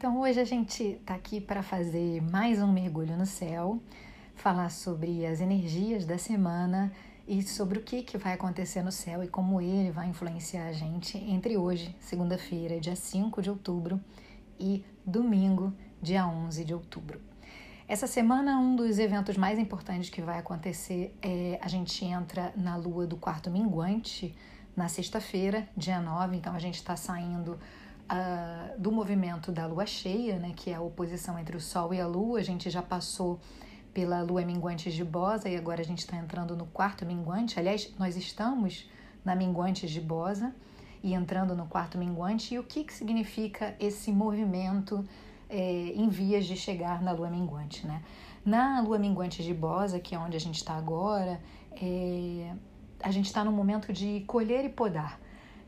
Então hoje a gente está aqui para fazer mais um mergulho no céu, falar sobre as energias da semana e sobre o que, que vai acontecer no céu e como ele vai influenciar a gente entre hoje, segunda-feira, dia 5 de outubro, e domingo, dia 11 de outubro. Essa semana, um dos eventos mais importantes que vai acontecer é a gente entra na lua do quarto minguante na sexta-feira, dia 9, então a gente está saindo uh, do movimento da lua cheia, né, que é a oposição entre o Sol e a Lua. A gente já passou pela lua minguante gibosa e agora a gente está entrando no quarto minguante. Aliás, nós estamos na minguante gibosa e entrando no quarto minguante. E o que, que significa esse movimento é, em vias de chegar na lua minguante, né? Na lua minguante gibosa, que é onde a gente está agora, é, a gente está no momento de colher e podar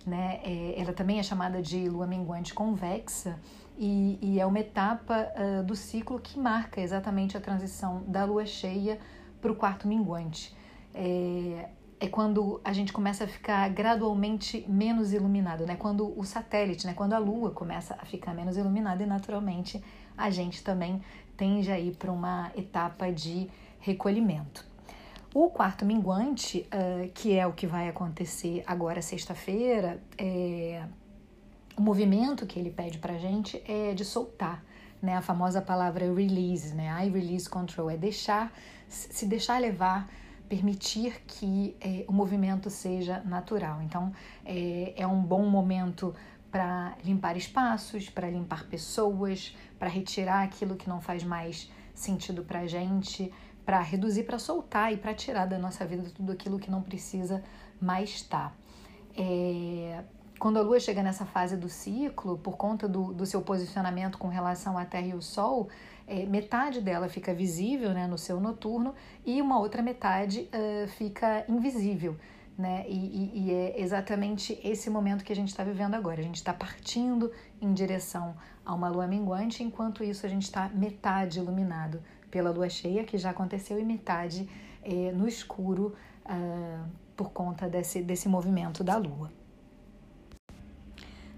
né? É, ela também é chamada de lua minguante convexa e, e é uma etapa uh, do ciclo que marca exatamente a transição da lua cheia para o quarto minguante. É, é quando a gente começa a ficar gradualmente menos iluminado, né? Quando o satélite, né? Quando a Lua começa a ficar menos iluminada e naturalmente a gente também tende a ir para uma etapa de recolhimento. O quarto minguante, uh, que é o que vai acontecer agora sexta-feira, é, o movimento que ele pede para gente é de soltar, né? A famosa palavra release, né? I release control é deixar, se deixar levar, permitir que é, o movimento seja natural. Então, é, é um bom momento para limpar espaços, para limpar pessoas, para retirar aquilo que não faz mais sentido para gente, para reduzir, para soltar e para tirar da nossa vida tudo aquilo que não precisa mais estar. É, quando a Lua chega nessa fase do ciclo, por conta do, do seu posicionamento com relação à Terra e o Sol, é, metade dela fica visível né, no seu noturno e uma outra metade uh, fica invisível. Né? E, e, e, é exatamente esse momento que a gente está vivendo agora. A gente está partindo em direção a uma lua minguante, enquanto isso a gente está metade iluminado pela lua cheia, que já aconteceu, e metade é, no escuro uh, por conta desse, desse movimento da lua.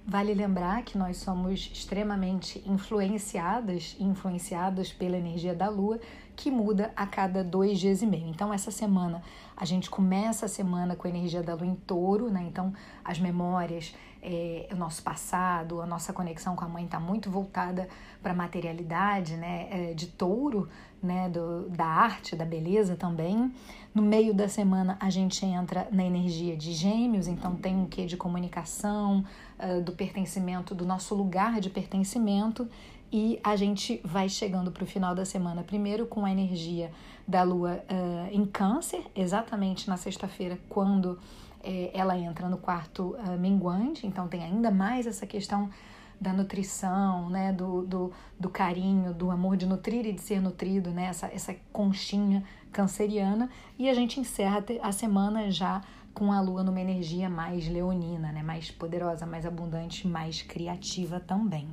Vale lembrar que nós somos extremamente influenciadas influenciados pela energia da Lua, que muda a cada dois dias e meio. Então, essa semana, a gente começa a semana com a energia da Lua em touro, né? Então, as memórias, é, o nosso passado, a nossa conexão com a mãe está muito voltada para a materialidade, né? É, de touro, né? Do, da arte, da beleza também. No meio da semana, a gente entra na energia de gêmeos, então tem um quê de comunicação, uh, do pertencimento, do nosso lugar de pertencimento, e a gente vai chegando para o final da semana, primeiro com a energia da lua uh, em Câncer, exatamente na sexta-feira, quando eh, ela entra no quarto uh, minguante, então tem ainda mais essa questão da nutrição, né, do, do, do, carinho, do amor de nutrir e de ser nutrido, né, essa, essa conchinha canceriana, e a gente encerra a semana já com a lua numa energia mais leonina, né? mais poderosa, mais abundante, mais criativa também.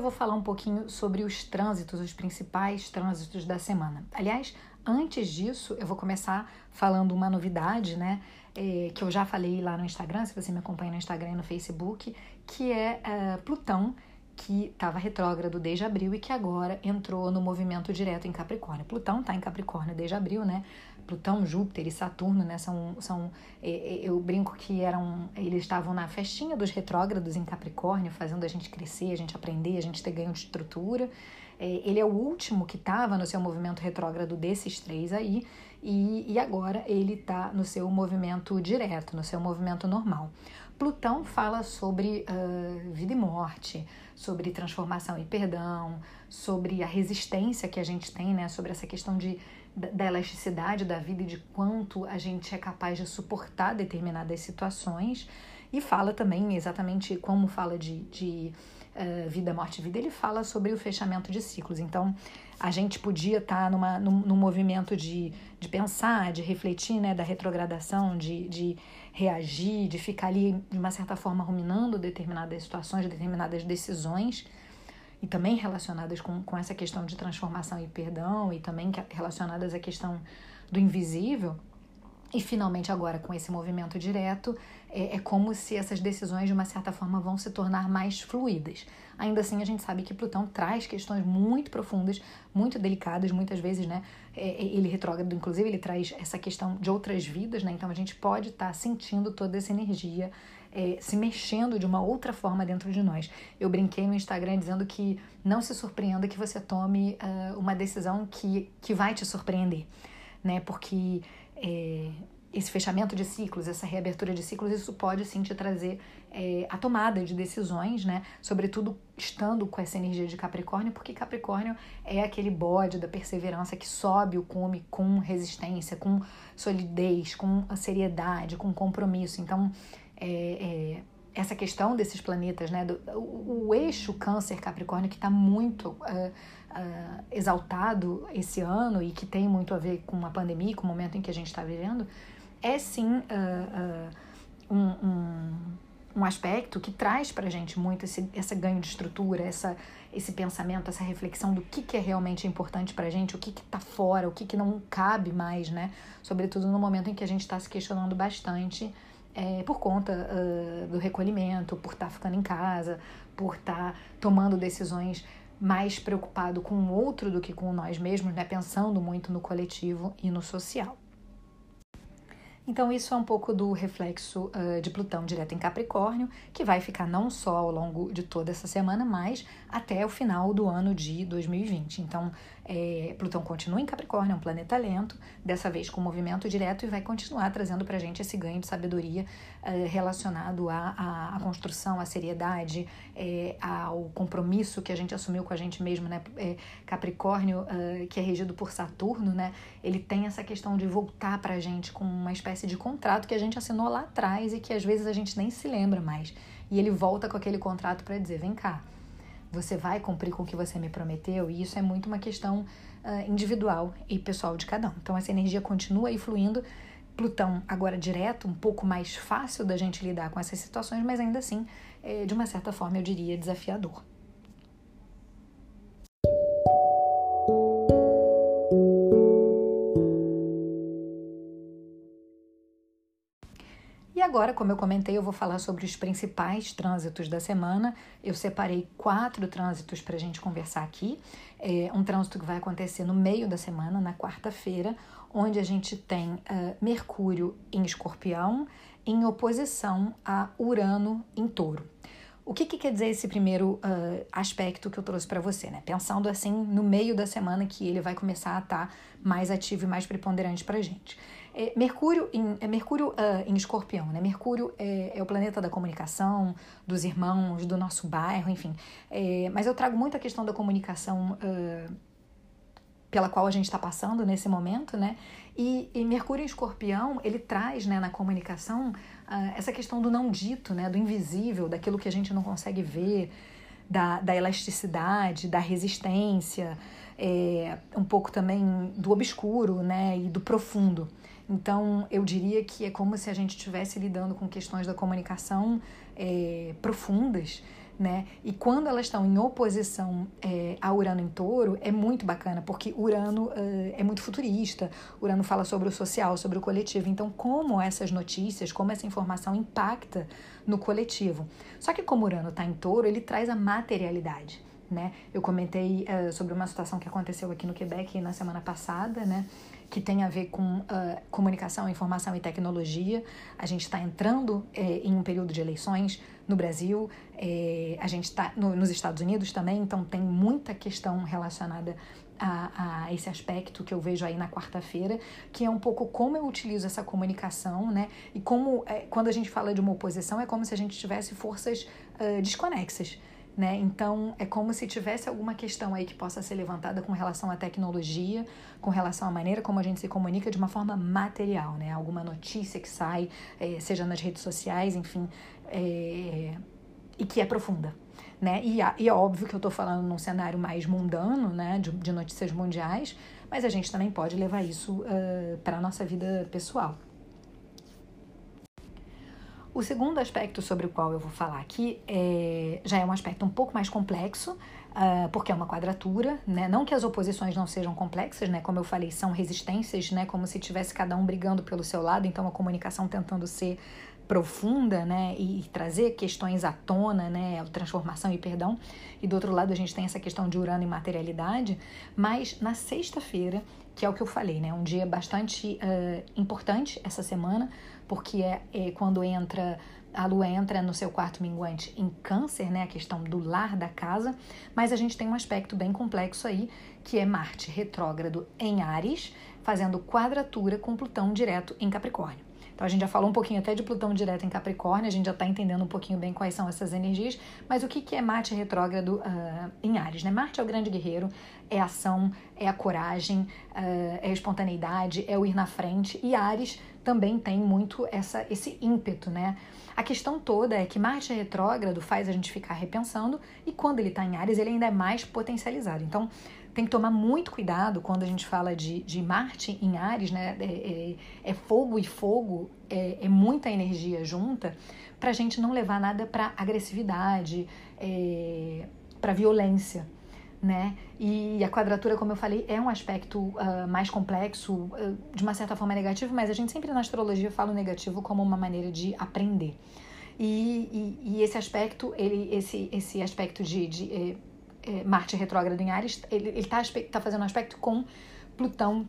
Eu vou falar um pouquinho sobre os trânsitos, os principais trânsitos da semana. Aliás, antes disso, eu vou começar falando uma novidade, né? É, que eu já falei lá no Instagram, se você me acompanha no Instagram e no Facebook, que é uh, Plutão que estava retrógrado desde abril e que agora entrou no movimento direto em Capricórnio. Plutão está em Capricórnio desde abril, né? Plutão, Júpiter e Saturno, né? São, são é, é, eu brinco que eram, eles estavam na festinha dos retrógrados em Capricórnio, fazendo a gente crescer, a gente aprender, a gente ter ganho de estrutura. É, ele é o último que estava no seu movimento retrógrado desses três aí, e, e agora ele está no seu movimento direto, no seu movimento normal. Plutão fala sobre uh, vida e morte, sobre transformação e perdão, sobre a resistência que a gente tem, né? Sobre essa questão de, da elasticidade da vida e de quanto a gente é capaz de suportar determinadas situações. E fala também exatamente como fala de, de uh, vida, morte e vida, ele fala sobre o fechamento de ciclos. Então, a gente podia estar tá numa, num, num movimento de, de pensar, de refletir, né, da retrogradação, de, de reagir, de ficar ali, de uma certa forma, ruminando determinadas situações, determinadas decisões, e também relacionadas com, com essa questão de transformação e perdão, e também relacionadas à questão do invisível. E finalmente, agora com esse movimento direto, é, é, como se essas decisões, de uma certa forma, vão se tornar mais fluídas. Ainda assim, a gente sabe que Plutão traz questões muito profundas, muito delicadas, muitas vezes, né? É, é ele retrógrado, inclusive, ele traz essa questão de outras vidas, né? Então a gente pode estar tá sentindo toda essa energia é, se mexendo de uma outra forma dentro de nós. Eu brinquei no Instagram dizendo que não se surpreenda que você tome uh, uma decisão que, que vai te surpreender, né? Porque é, esse fechamento de ciclos, essa reabertura de ciclos, isso pode sim te trazer é, a tomada de decisões, né? Sobretudo estando com essa energia de Capricórnio, porque Capricórnio é aquele bode da perseverança que sobe o cume com resistência, com solidez, com seriedade, com compromisso. Então, é, é, essa questão desses planetas, né? Do, o, o eixo Câncer-Capricórnio que está muito uh, uh, exaltado esse ano e que tem muito a ver com a pandemia, com o momento em que a gente está vivendo, é sim uh, um, um, um, aspecto que traz para gente muito esse, esse ganho de estrutura, essa, esse pensamento, essa reflexão do que, que é realmente importante para a gente, o que está fora, o que, que não cabe mais, né? Sobretudo no momento em que a gente está se questionando bastante é, por conta uh, do recolhimento, por estar tá ficando em casa, por estar tá tomando decisões mais preocupado com o outro do que com nós mesmos, né? pensando muito no coletivo e no social. Então, isso é um pouco do reflexo uh, de Plutão direto em Capricórnio, que vai ficar não só ao longo de toda essa semana, mas até o final do ano de 2020. Então, é, Plutão continua em Capricórnio, é um planeta lento, dessa vez com movimento direto, e vai continuar trazendo para a gente esse ganho de sabedoria uh, relacionado à, construção, à seriedade, é, ao compromisso que a gente assumiu com a gente mesmo, né? É, Capricórnio, uh, que é regido por Saturno, né? Ele tem essa questão de voltar para a gente com uma espécie de contrato que a gente assinou lá atrás e que às vezes a gente nem se lembra mais. E ele volta com aquele contrato para dizer: vem cá você vai cumprir com o que você me prometeu? E isso é muito uma questão uh, individual e pessoal de cada um. Então, essa energia continua aí fluindo. Plutão agora direto, um pouco mais fácil da gente lidar com essas situações, mas ainda assim, é, de uma certa forma, eu diria desafiador. Agora, como eu comentei, eu vou falar sobre os principais trânsitos da semana. Eu separei quatro trânsitos para a gente conversar aqui. É um trânsito que vai acontecer no meio da semana, na quarta-feira, onde a gente tem uh, Mercúrio em Escorpião em oposição a Urano em Touro. O que, que, quer dizer esse primeiro uh, aspecto que eu trouxe para você, né? Pensando assim no meio da semana que ele vai começar a estar tá mais ativo e mais preponderante para gente. É, Mercúrio em, é Mercúrio uh, em escorpião, né? Mercúrio é, é, o planeta da comunicação, dos irmãos, do nosso bairro, enfim. É, mas eu trago muito a questão da comunicação uh, pela qual a gente está passando nesse momento, né? E, e, Mercúrio em escorpião, ele traz né, na comunicação uh, essa questão do não dito, né? Do invisível, daquilo que a gente não consegue ver, da, da elasticidade, da resistência, é, um pouco também do obscuro, né? E do profundo. Então, eu diria que é como se a gente estivesse lidando com questões da comunicação é, profundas, né? E quando elas estão em oposição é, a Urano em touro, é muito bacana, porque Urano é, é muito futurista, Urano fala sobre o social, sobre o coletivo. Então, como essas notícias, como essa informação impacta no coletivo. Só que como Urano está em touro, ele traz a materialidade. Né? Eu comentei uh, sobre uma situação que aconteceu aqui no Quebec na semana passada, né? Que tem a ver com uh, comunicação, informação e tecnologia. A gente está entrando é, em um período de eleições no Brasil, é, a gente está no, nos Estados Unidos também, então tem muita questão relacionada a, a, esse aspecto que eu vejo aí na quarta-feira, que é um pouco como eu utilizo essa comunicação, né? E como, é, quando a gente fala de uma oposição, é como se a gente tivesse forças uh, desconexas né? Então, é como se tivesse alguma questão aí que possa ser levantada com relação à tecnologia, com relação à maneira como a gente se comunica de uma forma material, né? Alguma notícia que sai, é, seja nas redes sociais, enfim, é, e que é profunda. Né? E, e é óbvio que eu estou falando num cenário mais mundano, né, de, de, notícias mundiais, mas a gente também pode levar isso uh, para a nossa vida pessoal. O segundo aspecto sobre o qual eu vou falar aqui é, já é um aspecto um pouco mais complexo, Uh, porque é uma quadratura, né? Não que as oposições não sejam complexas, né? Como eu falei, são resistências, né? Como se tivesse cada um brigando pelo seu lado, então a comunicação tentando ser profunda, né, e, trazer questões à tona, né, transformação e perdão. E do outro lado a gente tem essa questão de Urano e materialidade, mas na sexta-feira, que é o que eu falei, né, um dia bastante uh, importante essa semana, porque é, é quando entra a lua entra no seu quarto minguante em câncer, né, a questão do lar da casa, mas a gente tem um aspecto bem complexo aí, que é Marte retrógrado em Ares, fazendo quadratura com Plutão direto em Capricórnio. Então a gente já falou um pouquinho até de Plutão direto em Capricórnio, a gente já está entendendo um pouquinho bem quais são essas energias, mas o que, que é Marte retrógrado uh, em Ares? Né? Marte é o grande guerreiro, é a ação, é a coragem, uh, é a espontaneidade, é o ir na frente, e Ares também tem muito essa, esse ímpeto, né? A questão toda é que Marte retrógrado faz a gente ficar repensando, e quando ele está em Ares, ele ainda é mais potencializado. Então, tem que tomar muito cuidado quando a gente fala de, de Marte em Ares, né? É, é, é fogo e fogo, é, é muita energia junta, para a gente não levar nada para agressividade, é, para violência. Né? E a quadratura, como eu falei, é um aspecto uh, mais complexo, uh, de uma certa forma negativo, mas a gente sempre na astrologia fala o negativo como uma maneira de aprender. E, e, e esse aspecto, ele, esse, esse aspecto de, de eh, é, Marte retrógrado em Ares, ele está tá fazendo um aspecto com Plutão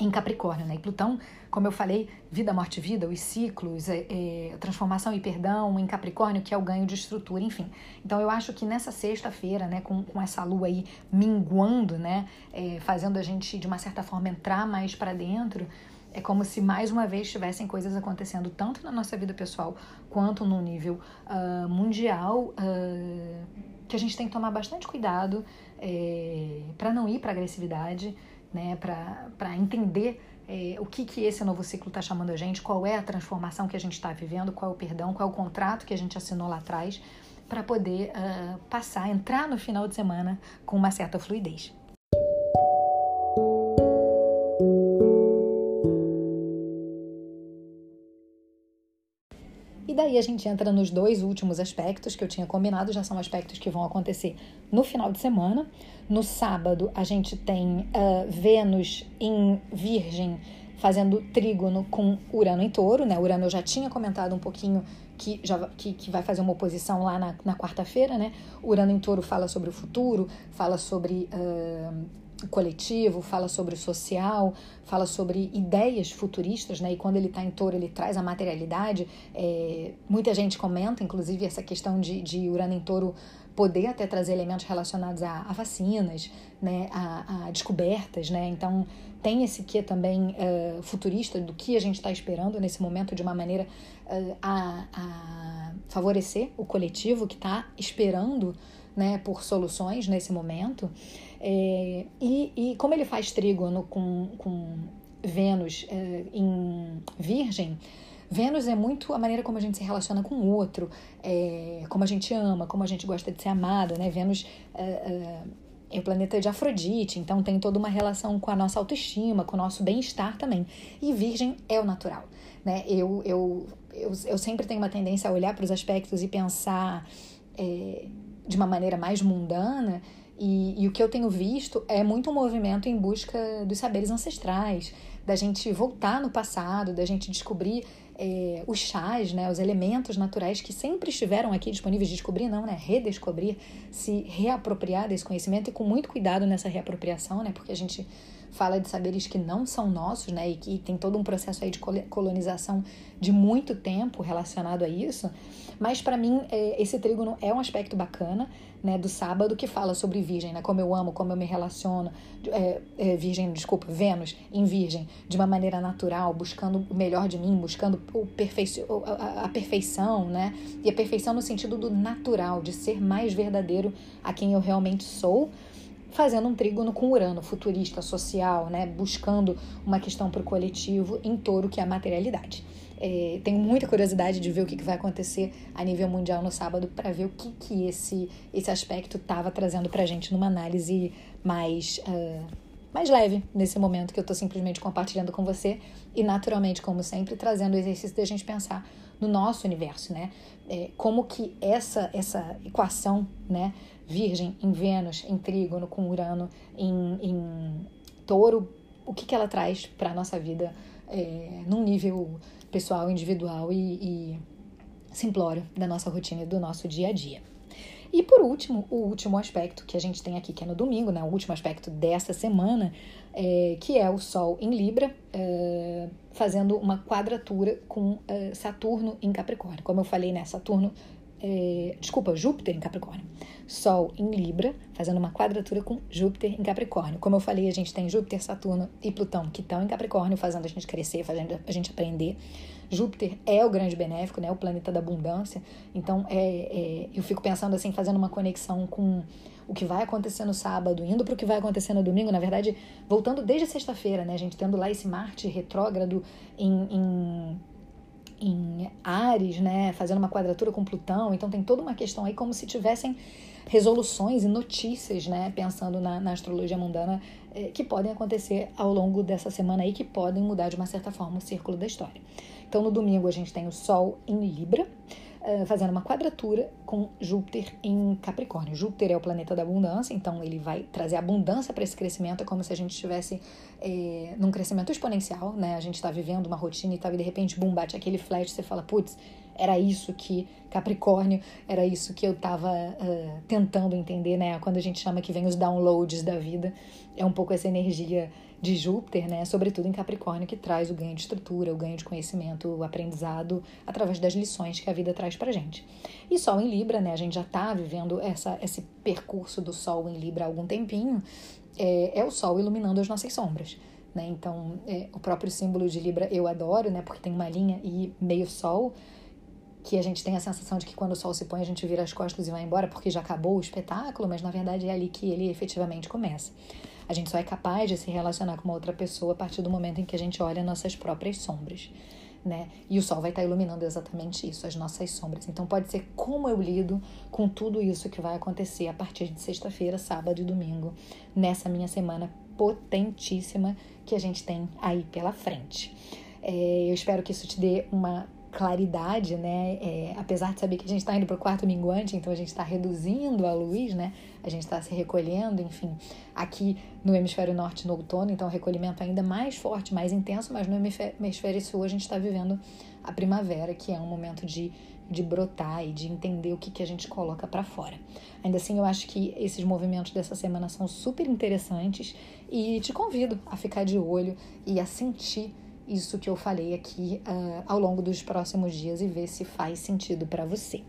em Capricórnio, né? E Plutão, como eu falei, vida, morte, vida, os ciclos, é, é, transformação e perdão em Capricórnio, que é o ganho de estrutura, enfim. Então eu acho que nessa sexta-feira, né, com, com essa lua aí minguando, né, é, fazendo a gente de uma certa forma entrar mais para dentro, é como se mais uma vez tivessem coisas acontecendo tanto na nossa vida pessoal quanto no nível uh, mundial. Uh, que a gente tem que tomar bastante cuidado é, para não ir para agressividade, né, para entender é, o que, que esse novo ciclo está chamando a gente, qual é a transformação que a gente está vivendo, qual é o perdão, qual é o contrato que a gente assinou lá atrás, para poder uh, passar, entrar no final de semana com uma certa fluidez. Daí a gente entra nos dois últimos aspectos que eu tinha combinado, já são aspectos que vão acontecer no final de semana. No sábado, a gente tem uh, Vênus em Virgem fazendo trígono com Urano em Touro, né? Urano eu já tinha comentado um pouquinho que, já, que, que vai fazer uma oposição lá na, na quarta-feira, né? Urano em Touro fala sobre o futuro, fala sobre uh, coletivo, fala sobre o social, fala sobre ideias futuristas, né? E quando ele está em touro, ele traz a materialidade. É, muita gente comenta, inclusive, essa questão de, de Urano em touro poder até trazer elementos relacionados a, a vacinas, né? A, a, descobertas, né? Então, tem esse que também uh, futurista do que a gente está esperando nesse momento de uma maneira uh, a, a favorecer o coletivo que está esperando né, por soluções nesse momento. É, e, e como ele faz trígono com, com Vênus é, em Virgem, Vênus é muito a maneira como a gente se relaciona com o outro, é, como a gente ama, como a gente gosta de ser amada, né? Vênus é, é, é, o planeta de Afrodite, então tem toda uma relação com a nossa autoestima, com o nosso bem-estar também. E Virgem é o natural, né? Eu, eu, eu, eu sempre tenho uma tendência a olhar para os aspectos e pensar é, de uma maneira mais mundana e, e, o que eu tenho visto é muito um movimento em busca dos saberes ancestrais, da gente voltar no passado, da gente descobrir é, os chás, né, os elementos naturais que sempre estiveram aqui disponíveis, descobrir não, né, redescobrir, se reapropriar desse conhecimento e com muito cuidado nessa reapropriação, né, porque a gente fala de saberes que não são nossos, né, e que tem todo um processo aí de colonização de muito tempo relacionado a isso. Mas para mim é, esse trígono é um aspecto bacana, né, do sábado que fala sobre virgem, né, como eu amo, como eu me relaciono, é, é, virgem, desculpa, Vênus em virgem, de uma maneira natural, buscando o melhor de mim, buscando o perfeicio, a, a perfeição, né, e a perfeição no sentido do natural, de ser mais verdadeiro a quem eu realmente sou fazendo um trígono com Urano, futurista, social, né, buscando uma questão para o coletivo em touro, que é a materialidade. É, tenho muita curiosidade de ver o que, que vai acontecer a nível mundial no sábado para ver o que, que esse, esse aspecto estava trazendo para gente numa análise mais, uh, mais leve nesse momento que eu estou simplesmente compartilhando com você e naturalmente, como sempre, trazendo o exercício da gente pensar no nosso universo, né? É, como que essa, essa equação, né? Virgem em Vênus, em Trígono, com Urano em, em Touro, o que, que ela traz para nossa vida é, num nível pessoal, individual e, e simplório da nossa rotina e do nosso dia a dia. E por último, o último aspecto que a gente tem aqui, que é no domingo, né, o último aspecto dessa semana, é, que é o Sol em Libra, é, fazendo uma quadratura com é, Saturno em Capricórnio. Como eu falei, né, Saturno, é, desculpa, Júpiter em Capricórnio. Sol em Libra, fazendo uma quadratura com Júpiter em Capricórnio. Como eu falei, a gente tem Júpiter, Saturno e Plutão que estão em Capricórnio, fazendo a gente crescer, fazendo a gente aprender. Júpiter é o grande benéfico, né? O planeta da abundância. Então, é, é, eu fico pensando assim, fazendo uma conexão com o que vai acontecer no sábado, indo para o que vai acontecer no domingo, na verdade, voltando desde sexta-feira, né? A gente tendo lá esse Marte retrógrado em, em, em Ares, né? Fazendo uma quadratura com Plutão. Então, tem toda uma questão aí como se tivessem resoluções e notícias, né? Pensando na, na astrologia mundana, é, que podem acontecer ao longo dessa semana aí, que podem mudar de uma certa forma o círculo da história. Então, no domingo, a gente tem o Sol em Libra, uh, fazendo uma quadratura com Júpiter em Capricórnio. Júpiter é o planeta da abundância, então ele vai trazer abundância para esse crescimento. É como se a gente estivesse é, num crescimento exponencial, né? A gente está vivendo uma rotina e tal, e de repente, bum, bate aquele flash, você fala, putz, era isso que Capricórnio, era isso que eu estava uh, tentando entender, né? Quando a gente chama que vem os downloads da vida, é um pouco essa energia de Júpiter, né, sobretudo em Capricórnio, que traz o ganho de estrutura, o ganho de conhecimento, o aprendizado através das lições que a vida traz pra gente. E Sol em Libra, né, a gente já está vivendo essa, esse percurso do Sol em Libra há algum tempinho, é, é o Sol iluminando as nossas sombras. Né? Então, é, o próprio símbolo de Libra eu adoro, né, porque tem uma linha e meio Sol, que a gente tem a sensação de que quando o sol se põe a gente vira as costas e vai embora porque já acabou o espetáculo, mas na verdade é ali que ele efetivamente começa. A gente só é capaz de se relacionar com uma outra pessoa a partir do momento em que a gente olha nossas próprias sombras. Né? E o sol vai estar iluminando exatamente isso, as nossas sombras. Então pode ser como eu lido com tudo isso que vai acontecer a partir de sexta-feira, sábado e domingo, nessa minha semana potentíssima que a gente tem aí pela frente. É, eu espero que isso te dê uma claridade, né? É, apesar de saber que a gente está indo para o quarto minguante, então a gente está reduzindo a luz, né? A gente está se recolhendo, enfim, aqui no hemisfério norte no outono, então o recolhimento ainda mais forte, mais intenso, mas no hemisfério sul a gente está vivendo a primavera, que é um momento de, de brotar e de entender o que, que a gente coloca para fora. Ainda assim, eu acho que esses movimentos dessa semana são super interessantes e te convido a ficar de olho e a sentir isso que eu falei aqui uh, ao longo dos próximos dias e ver se faz sentido para você.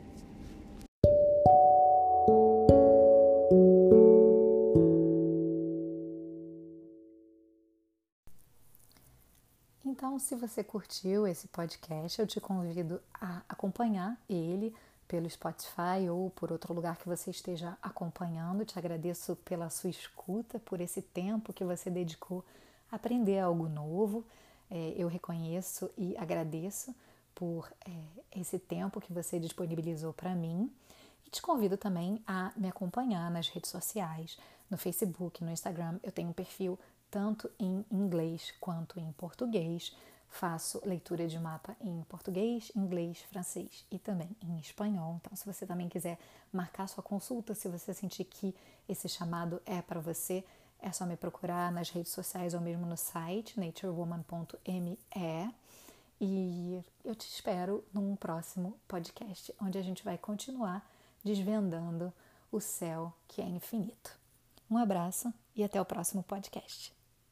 Então, se você curtiu esse podcast, eu te convido a acompanhar ele pelo Spotify ou por outro lugar que você esteja acompanhando. Te agradeço pela sua escuta, por esse tempo que você dedicou a aprender algo novo é, eu reconheço e agradeço por é, esse tempo que você disponibilizou para mim e te convido também a me acompanhar nas redes sociais, no Facebook, no Instagram. Eu tenho um perfil tanto em inglês quanto em português. Faço leitura de mapa em português, inglês, francês e também em espanhol. Então, se você também quiser marcar sua consulta, se você sentir que esse chamado é para você, é só me procurar nas redes sociais ou mesmo no site naturewoman.me. E eu te espero num próximo podcast, onde a gente vai continuar desvendando o céu que é infinito. Um abraço e até o próximo podcast.